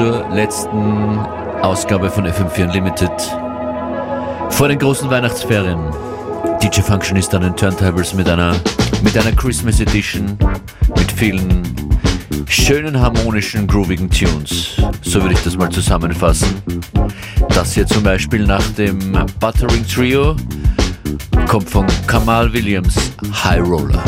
letzten Ausgabe von FM4 Unlimited vor den großen Weihnachtsferien. DJ Function ist an den Turntables mit einer, mit einer Christmas Edition mit vielen schönen, harmonischen, groovigen Tunes. So würde ich das mal zusammenfassen. Das hier zum Beispiel nach dem Buttering Trio kommt von Kamal Williams High Roller.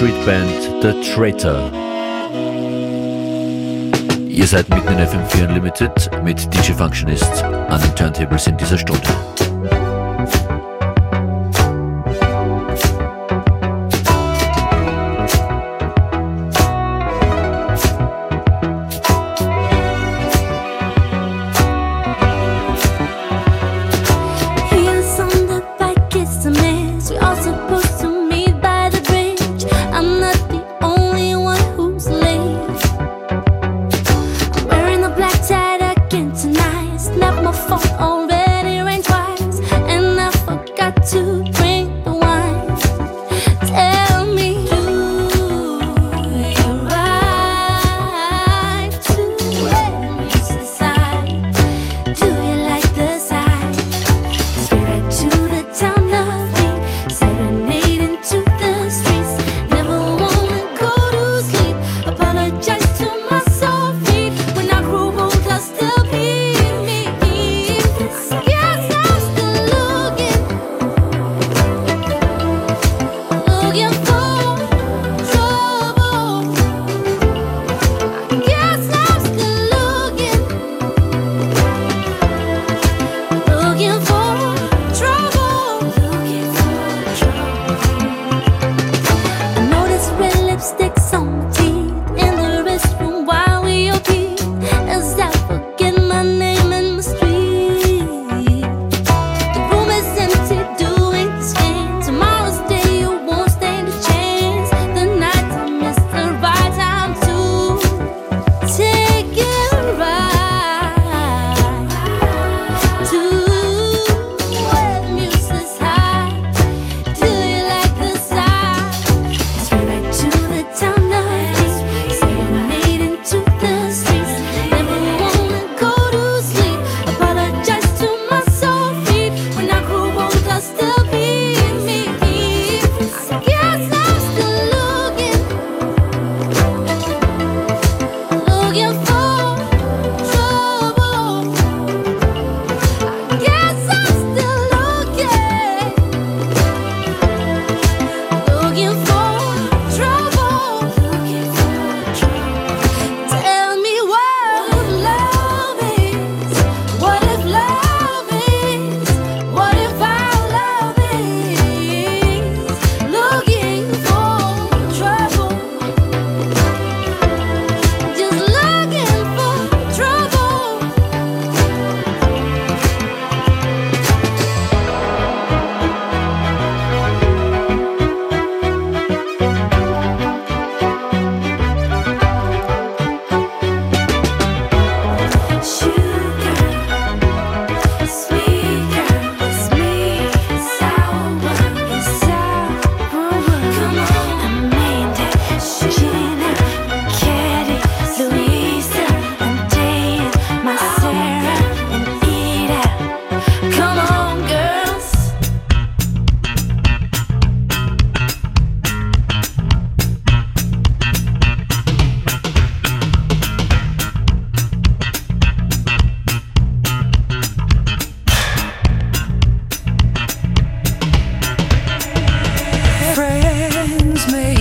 Street Band The Traitor. Ihr seid mitten in FM4 Unlimited mit DJ Functionist an den Turntables in dieser Stunde. me.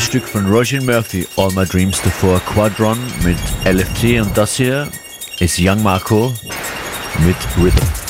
Stück von Roger Murphy, All My Dreams davor, Quadron mit LFT und das hier ist Young Marco mit Rhythm.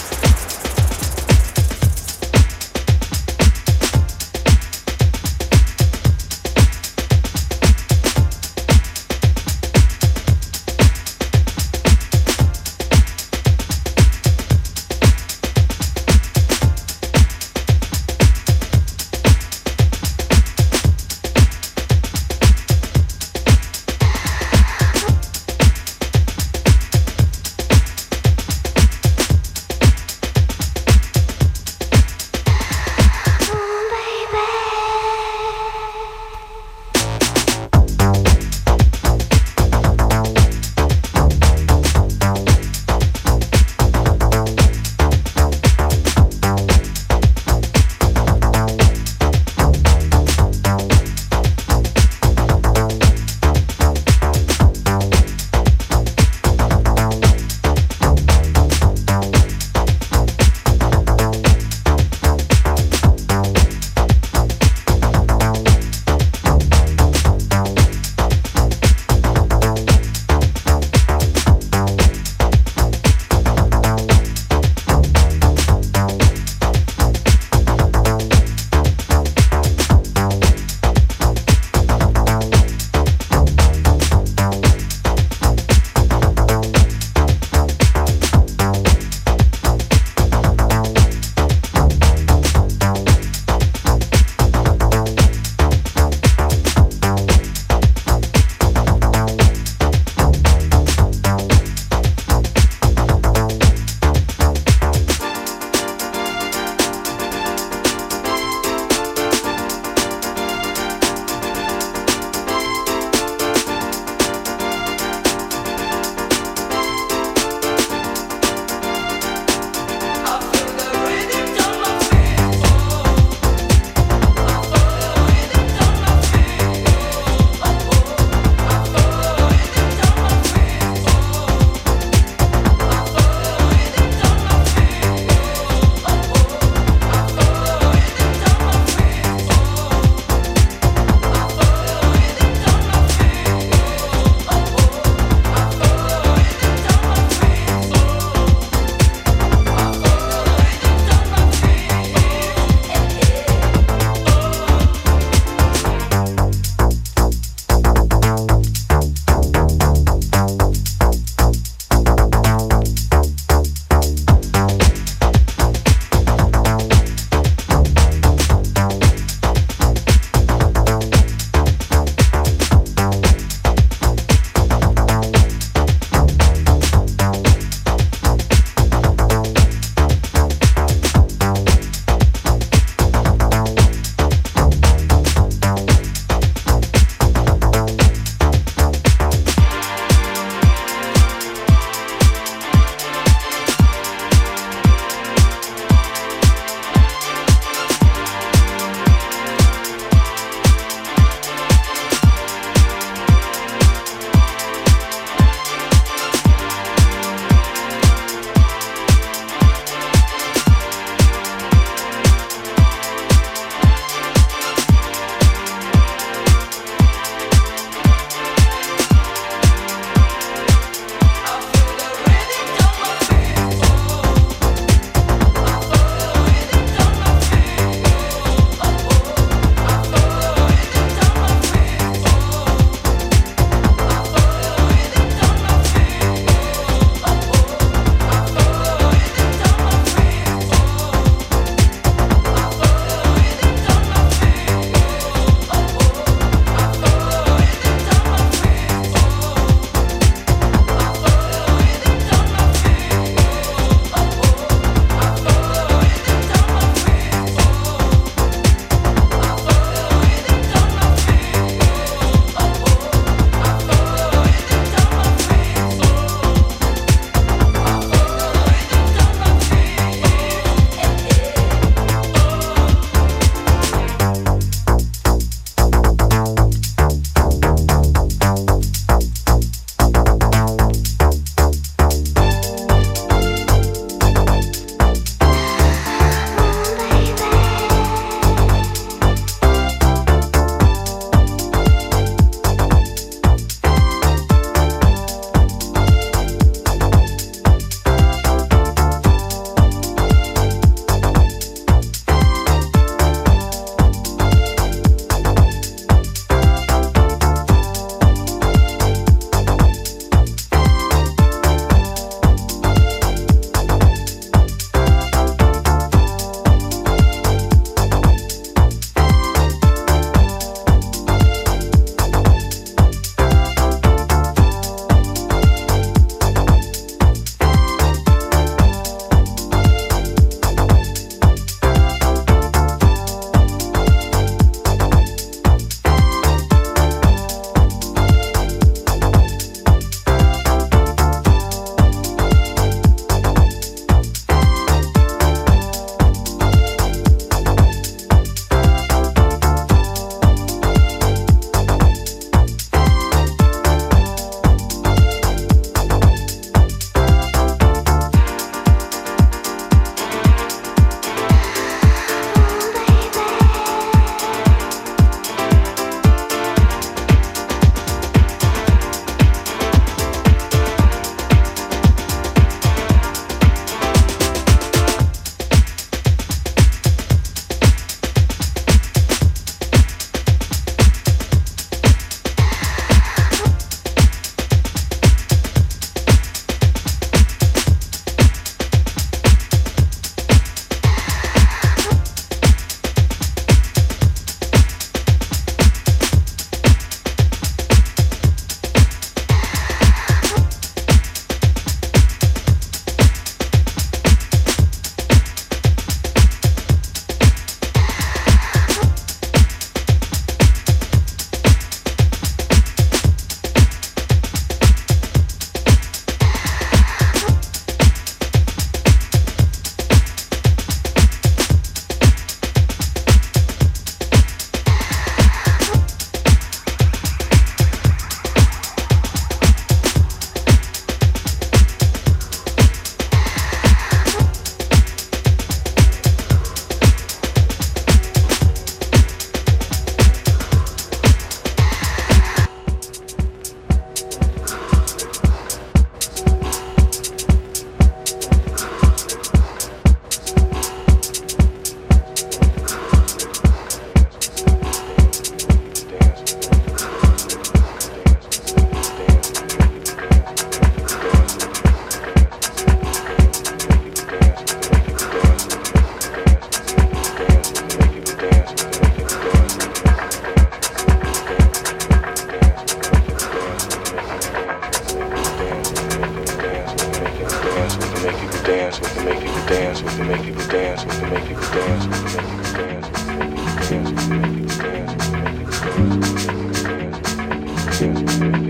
Thank you.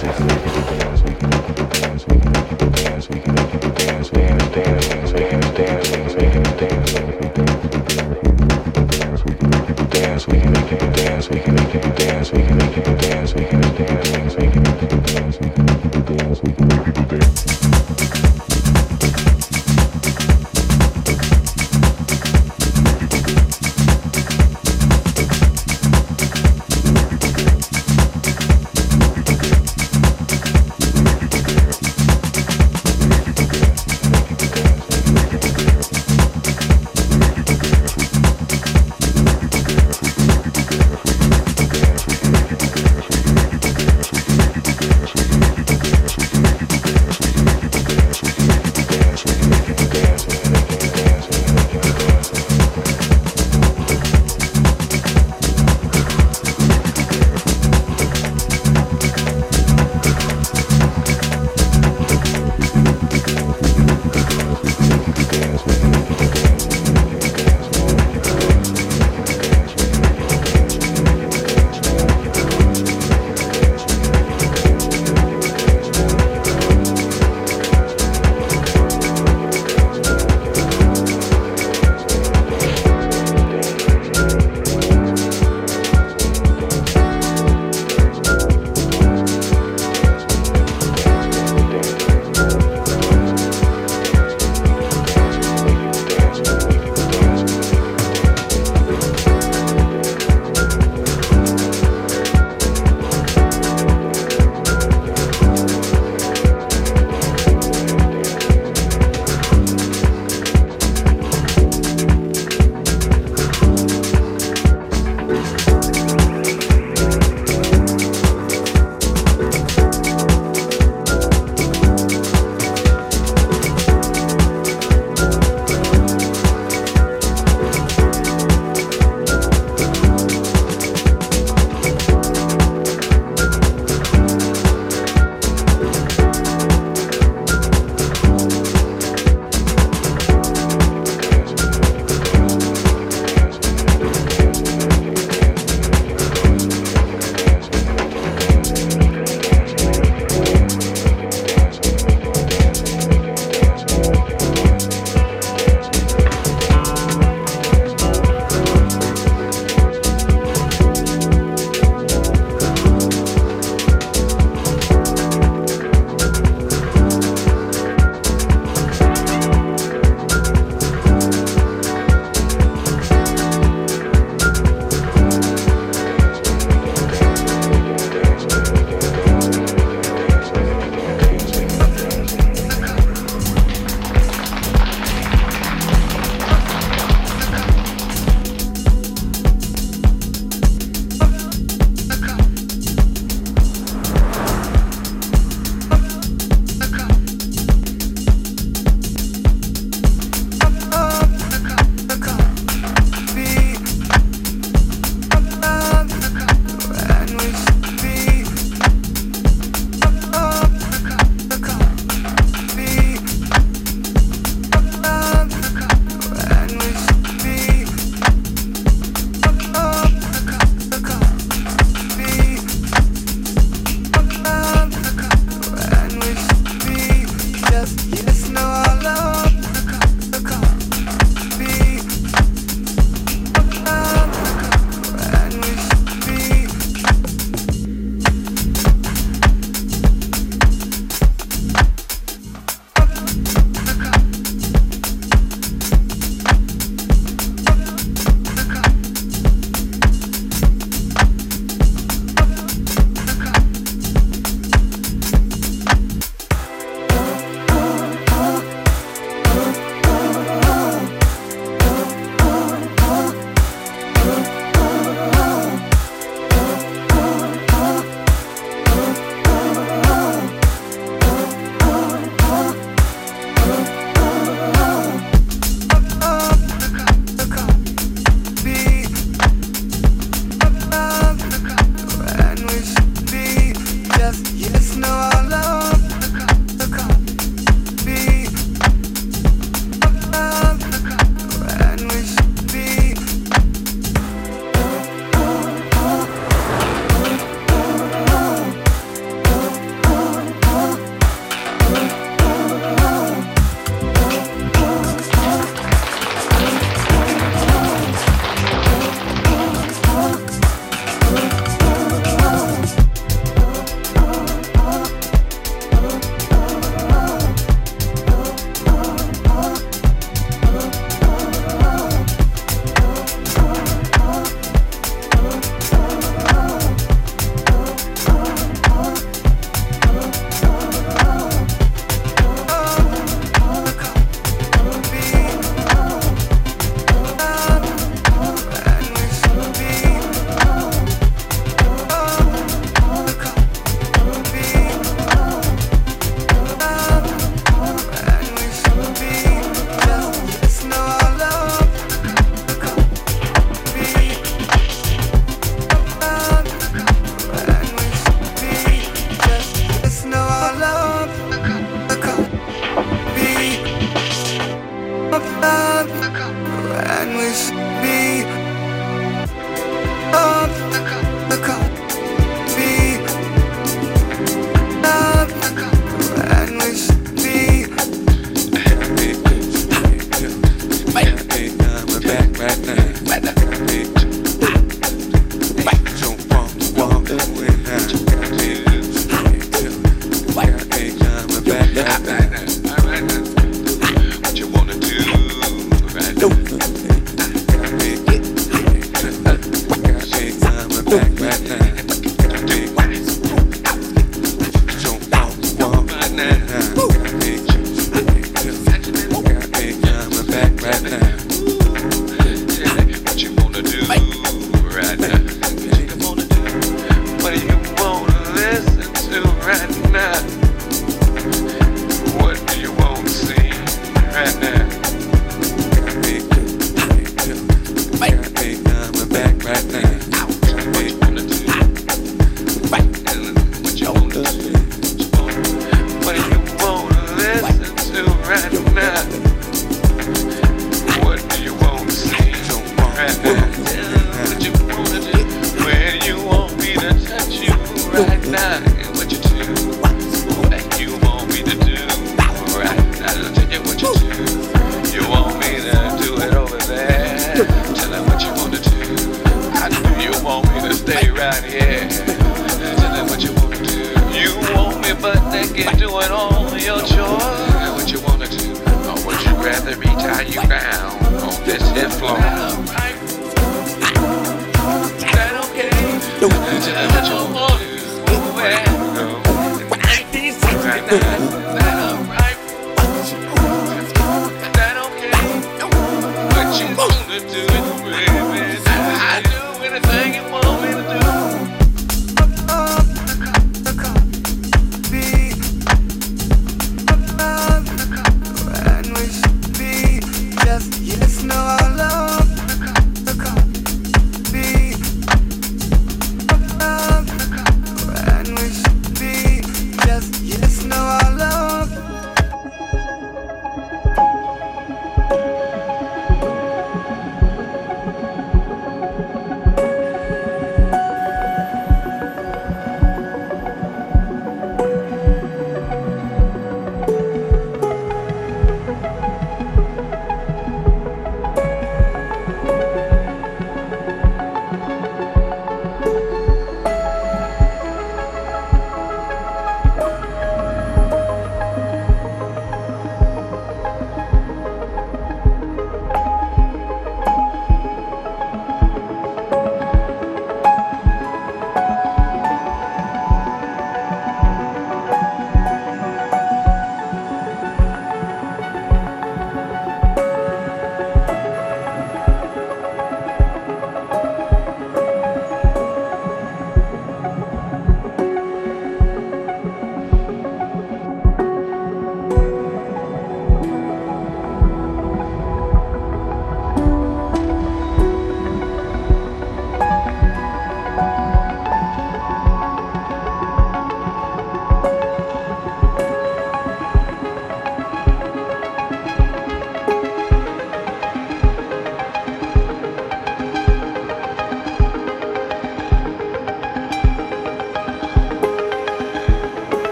Thank you.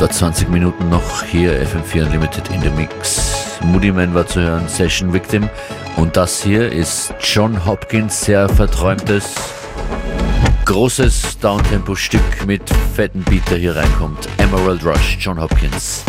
Etwa 20 Minuten noch hier FM4 Unlimited in the Mix. Moody Man war zu hören, Session Victim. Und das hier ist John Hopkins, sehr verträumtes, großes Downtempo-Stück mit fetten Beat, der hier reinkommt. Emerald Rush, John Hopkins.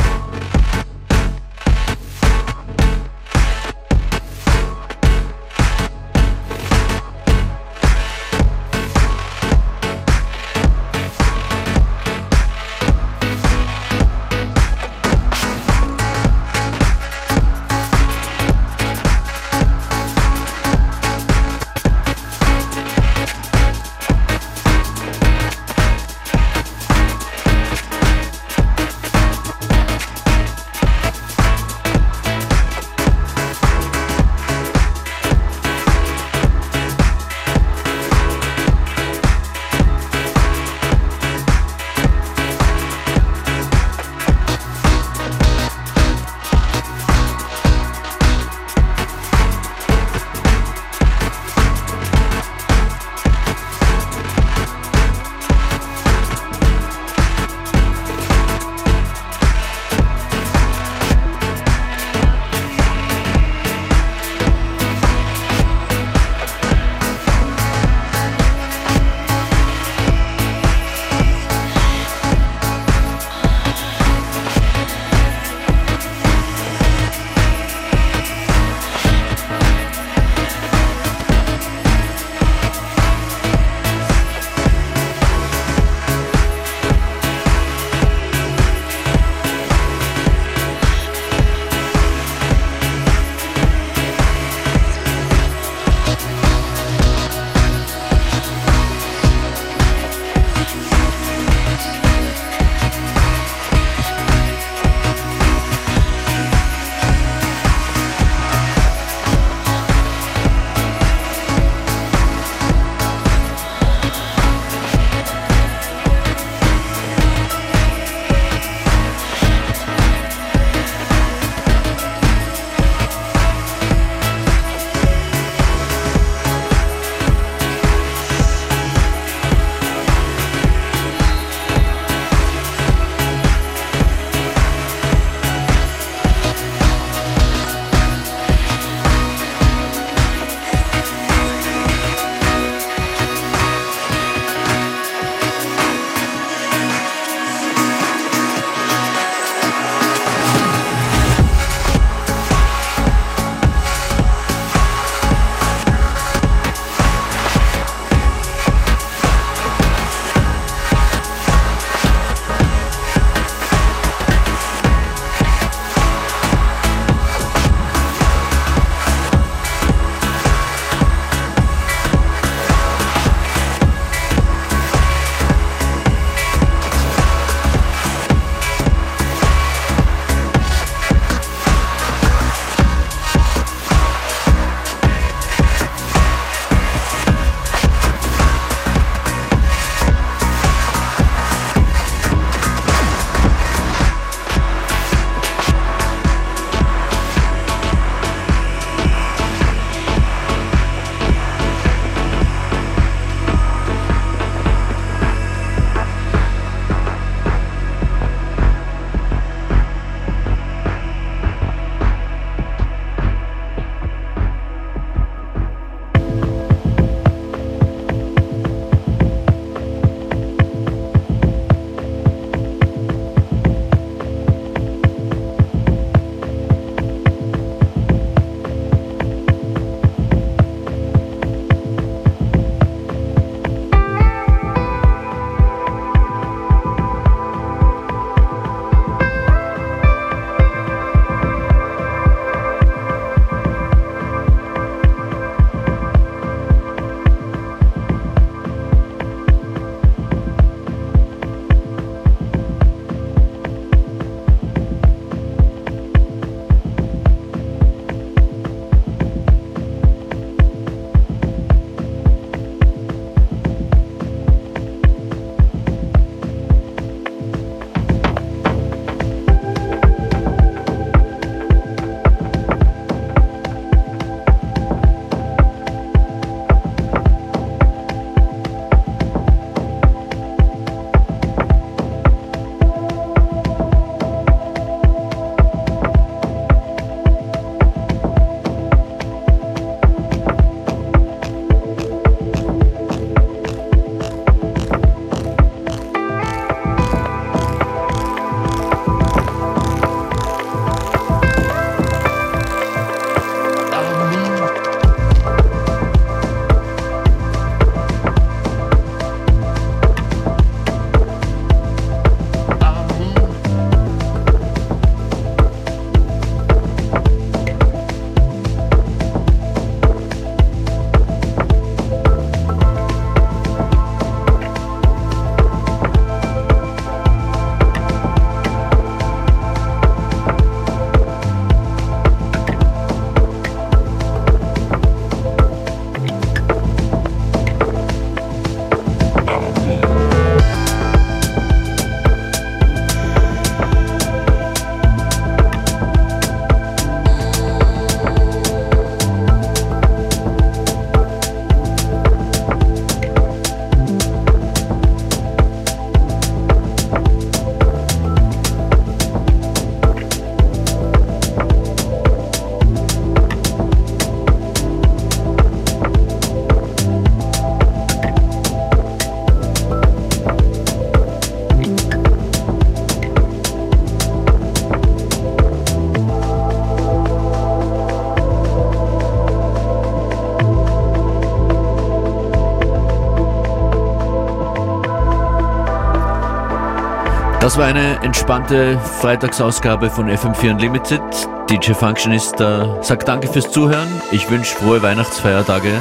Das war eine entspannte Freitagsausgabe von FM4 Unlimited. DJ Functionist äh, sagt danke fürs Zuhören. Ich wünsche frohe Weihnachtsfeiertage.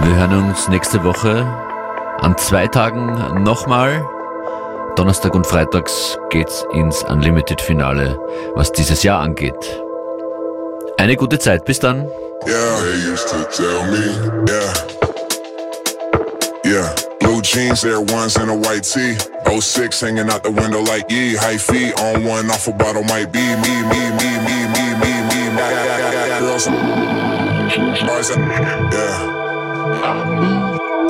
Wir hören uns nächste Woche an zwei Tagen nochmal. Donnerstag und Freitags geht's ins Unlimited Finale, was dieses Jahr angeht. Eine gute Zeit, bis dann. Yeah, they used to tell me, yeah. Yeah, blue jeans, Air Ones, and a white tee. 06 hanging out the window like ye. High feet on one, off a bottle might be me, me, me, me, me, me, me. me. Girls, bars, uh, yeah.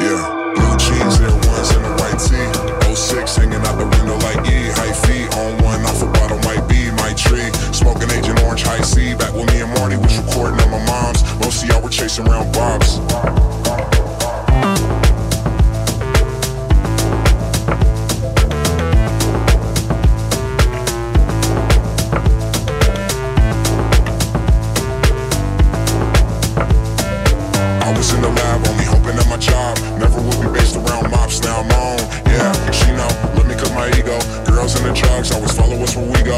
Yeah, blue jeans, Air Ones, and a white tee. 06 hanging out the window like ye. High feet on one, off a bottle might be my tree. Smoking Agent Orange High C. Back with me and Marty was recording at my mom's. Most of y'all were chasing around bobs.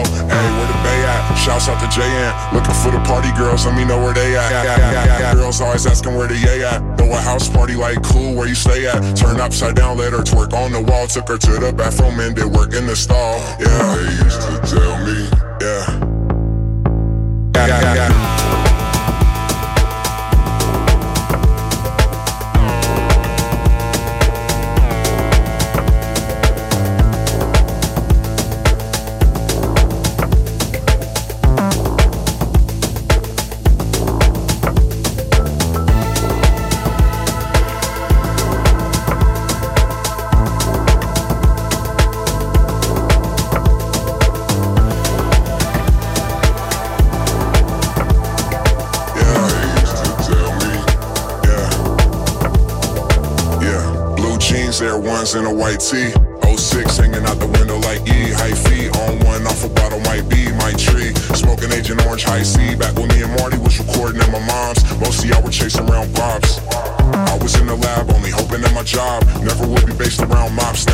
Hey, where the bay at? Shouts out to JN. Looking for the party girls, let me know where they at. Girls always asking where the yay at. Throw a house party like cool, where you stay at? Turn upside down, let her twerk on the wall. Took her to the bathroom and did work in the stall. Yeah, they used to tell me. Yeah, yeah, yeah. Yeah, white tee. 06 hanging out the window like E. High feet on one, off a bottle might be my tree. Smoking Agent Orange High C. Back when me and Marty was recording at my mom's. Most of y'all were chasing around pops. I was in the lab, only hoping that my job never would be based around on.